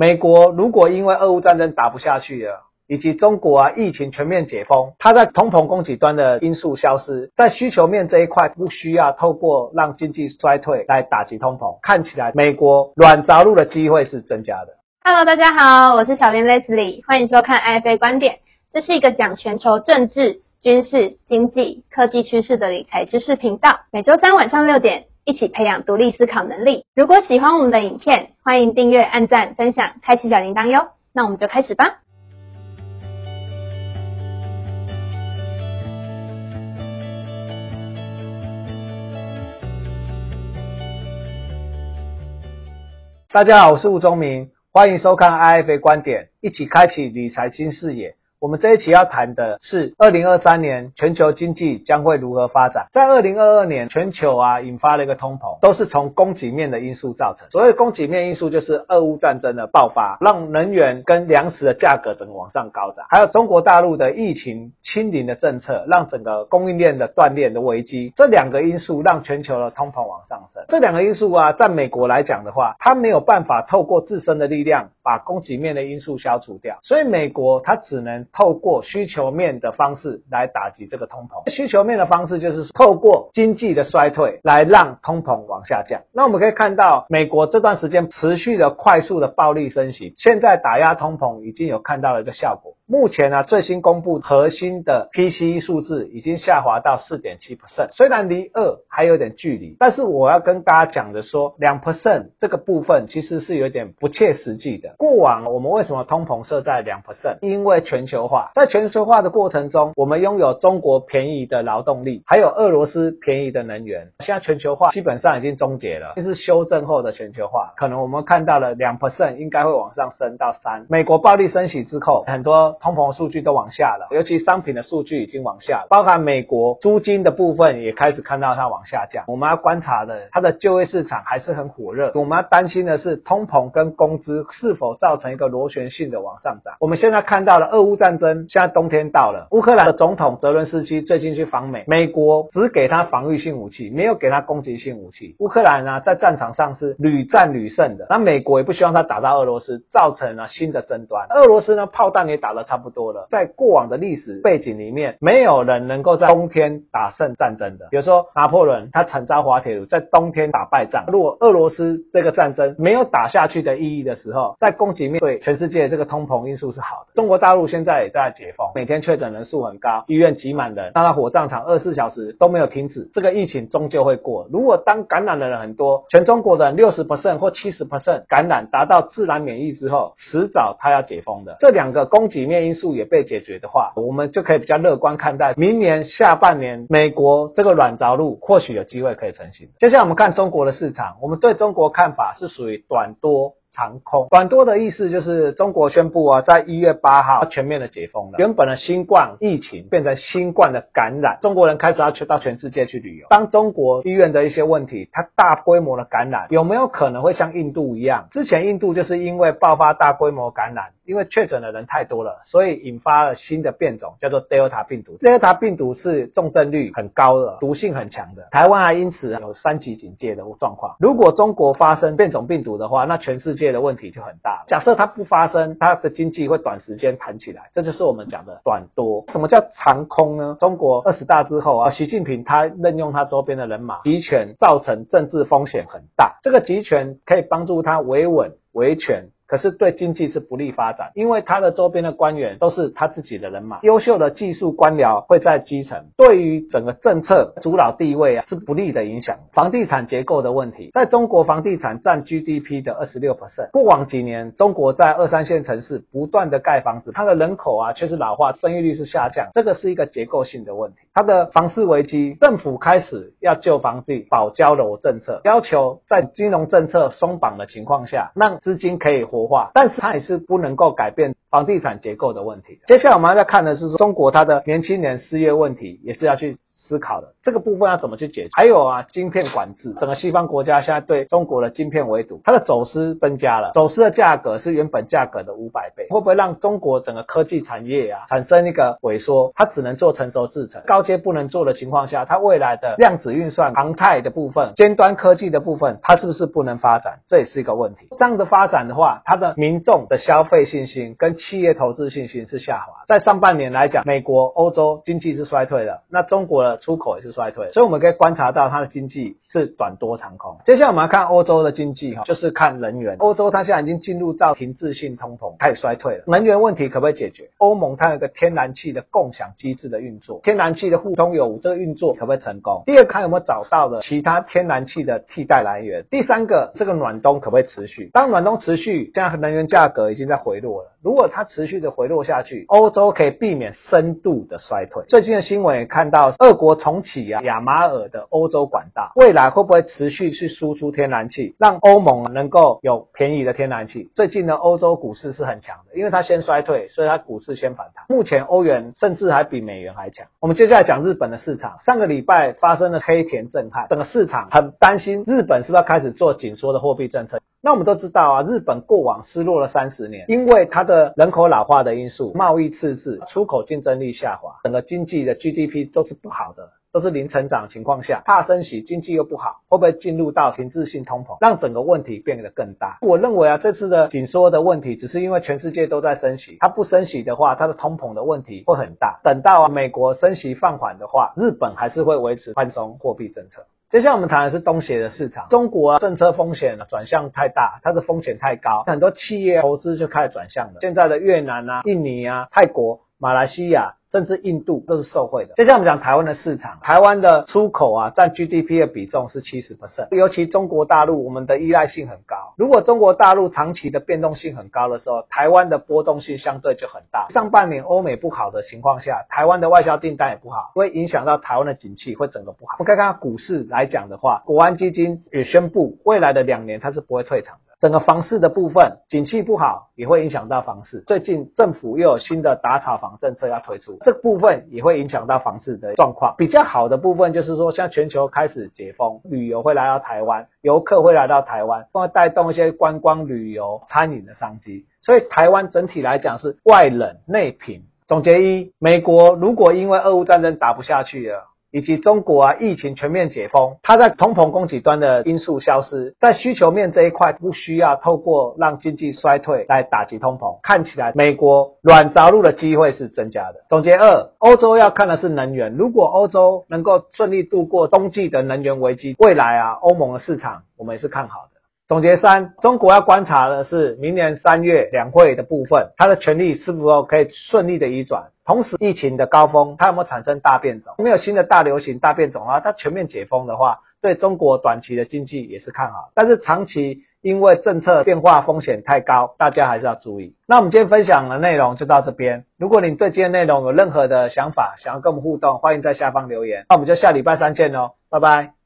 美国如果因为俄乌战争打不下去了，以及中国啊疫情全面解封，它在通膨供给端的因素消失，在需求面这一块不需要透过让经济衰退来打击通膨，看起来美国软着陆的机会是增加的。Hello，大家好，我是小编 Leslie，欢迎收看 IFA 观点，这是一个讲全球政治、军事、经济、科技趋势的理财知识频道，每周三晚上六点。一起培养独立思考能力。如果喜欢我们的影片，欢迎订阅、按赞、分享、开启小铃铛哟。那我们就开始吧。大家好，我是吴宗明，欢迎收看 IFA 观点，一起开启理财新视野。我们这一期要谈的是二零二三年全球经济将会如何发展。在二零二二年，全球啊引发了一个通膨，都是从供给面的因素造成。所谓供给面因素，就是俄乌战争的爆发，让能源跟粮食的价格整个往上高涨，还有中国大陆的疫情清零的政策，让整个供应链的断裂的危机，这两个因素让全球的通膨往上升。这两个因素啊，在美国来讲的话，它没有办法透过自身的力量把供给面的因素消除掉，所以美国它只能。透过需求面的方式来打击这个通膨，需求面的方式就是透过经济的衰退来让通膨往下降。那我们可以看到，美国这段时间持续的快速的暴力升息，现在打压通膨已经有看到了一个效果。目前呢，最新公布核心的 PCE 数字已经下滑到四点七 percent，虽然离二还有点距离，但是我要跟大家讲的说，两 percent 这个部分其实是有点不切实际的。过往我们为什么通膨设在两 percent？因为全球球化，在全球化的过程中，我们拥有中国便宜的劳动力，还有俄罗斯便宜的能源。现在全球化基本上已经终结了，这是修正后的全球化。可能我们看到了两 percent 应该会往上升到三。美国暴力升息之后，很多。通膨数据都往下了，尤其商品的数据已经往下了，包含美国租金的部分也开始看到它往下降。我们要观察的，它的就业市场还是很火热。我们要担心的是，通膨跟工资是否造成一个螺旋性的往上涨。我们现在看到了俄乌战战争，现在冬天到了，乌克兰的总统泽伦斯基最近去访美，美国只给他防御性武器，没有给他攻击性武器。乌克兰呢，在战场上是屡战屡胜的，那美国也不希望他打到俄罗斯，造成了新的争端。俄罗斯呢，炮弹也打得。差不多了，在过往的历史背景里面，没有人能够在冬天打胜战争的。比如说拿破仑，他惨遭滑铁卢，在冬天打败仗。如果俄罗斯这个战争没有打下去的意义的时候，在供给面对全世界这个通膨因素是好的。中国大陆现在也在解封，每天确诊人数很高，医院挤满人，那火葬场二十四小时都没有停止，这个疫情终究会过。如果当感染的人很多，全中国的六十 percent 或七十 percent 感染达到自然免疫之后，迟早他要解封的。这两个供给面。因素也被解决的话，我们就可以比较乐观看待明年下半年美国这个软着陆或许有机会可以成型。接下来我们看中国的市场，我们对中国看法是属于短多。长空短多的意思就是中国宣布啊，在一月八号全面的解封了。原本的新冠疫情变成新冠的感染，中国人开始要去到全世界去旅游。当中国医院的一些问题，它大规模的感染，有没有可能会像印度一样？之前印度就是因为爆发大规模感染，因为确诊的人太多了，所以引发了新的变种，叫做 Delta 病毒。Delta 病毒是重症率很高的，毒性很强的。台湾还因此有三级警戒的状况。如果中国发生变种病毒的话，那全世界。界的问题就很大。假设它不发生，它的经济会短时间弹起来，这就是我们讲的短多。什么叫长空呢？中国二十大之后啊，习近平他任用他周边的人马集权，造成政治风险很大。这个集权可以帮助他维稳维权。可是对经济是不利发展，因为他的周边的官员都是他自己的人马，优秀的技术官僚会在基层，对于整个政策主导地位啊是不利的影响。房地产结构的问题，在中国房地产占 GDP 的二十六 percent，过往几年中国在二三线城市不断的盖房子，它的人口啊却是老化，生育率是下降，这个是一个结构性的问题。它的房市危机，政府开始要救房地保交楼政策，要求在金融政策松绑的情况下，让资金可以活。化，但是它也是不能够改变房地产结构的问题。接下来我们要再看的是中国它的年轻人失业问题，也是要去思考的。这个部分要怎么去解决？还有啊，晶片管制，整个西方国家现在对中国的晶片围堵，它的走私增加了，走私的价格是原本价格的五百倍，会不会让中国整个科技产业啊产生一个萎缩？它只能做成熟制程，高阶不能做的情况下，它未来的量子运算、航太的部分、尖端科技的部分，它是不是不能发展？这也是一个问题。这样的发展的话，它的民众的消费信心跟企业投资信心是下滑。在上半年来讲，美国、欧洲经济是衰退的，那中国的出口也是衰退，所以我们可以观察到它的经济是短多长空。接下来我们要看欧洲的经济哈，就是看能源。欧洲它现在已经进入到停滞性通膨，开始衰退了。能源问题可不可以解决？欧盟它有个天然气的共享机制的运作，天然气的互通有无，这个运作可不可以成功？第二，看有没有找到的其他天然气的替代来源。第三个，这个暖冬可不可以持续？当暖冬持续，现在能源价格已经在回落了。如果它持续的回落下去，欧洲可以避免深度的衰退。最近的新闻也看到，俄国重启啊亚马尔的欧洲管道，未来会不会持续去输出天然气，让欧盟能够有便宜的天然气？最近呢，欧洲股市是很强的，因为它先衰退，所以它股市先反弹。目前欧元甚至还比美元还强。我们接下来讲日本的市场，上个礼拜发生了黑田震撼，整个市场很担心日本是不是要开始做紧缩的货币政策。那我们都知道啊，日本过往失落了三十年，因为它的人口老化的因素、贸易赤字、出口竞争力下滑，整个经济的 GDP 都是不好的，都是零成长情况下，怕升息，经济又不好，会不会进入到停滞性通膨，让整个问题变得更大？我认为啊，这次的紧缩的问题，只是因为全世界都在升息，它不升息的话，它的通膨的问题会很大。等到啊美国升息放缓的话，日本还是会维持宽松货币政策。接下来我们谈的是东协的市场，中国啊政策风险转向太大，它的风险太高，很多企业投资就开始转向了。现在的越南啊、印尼啊、泰国、马来西亚。甚至印度都是受惠的。接下来我们讲台湾的市场，台湾的出口啊占 GDP 的比重是七十 percent，尤其中国大陆我们的依赖性很高。如果中国大陆长期的变动性很高的时候，台湾的波动性相对就很大。上半年欧美不好的情况下，台湾的外销订单也不好，会影响到台湾的景气，会整个不好。我们看看股市来讲的话，国安基金也宣布，未来的两年它是不会退场的。整个房市的部分，景气不好也会影响到房市。最近政府又有新的打炒房政策要推出，这部分也会影响到房市的状况。比较好的部分就是说，像全球开始解封，旅游会来到台湾，游客会来到台湾，会带动一些观光旅游、餐饮的商机。所以台湾整体来讲是外冷内平。总结一，美国如果因为俄乌战争打不下去了。以及中国啊，疫情全面解封，它在通膨供给端的因素消失，在需求面这一块不需要透过让经济衰退来打击通膨，看起来美国软着陆的机会是增加的。总结二，欧洲要看的是能源，如果欧洲能够顺利度过冬季的能源危机，未来啊，欧盟的市场我们也是看好的。总结三，中国要观察的是明年三月两会的部分，它的权力是否可以顺利的移转。同时，疫情的高峰，它有没有产生大变种？没有新的大流行、大变种啊，它全面解封的话，对中国短期的经济也是看好。但是长期因为政策变化风险太高，大家还是要注意。那我们今天分享的内容就到这边。如果你对今天内容有任何的想法，想要跟我们互动，欢迎在下方留言。那我们就下礼拜三见喽，拜拜。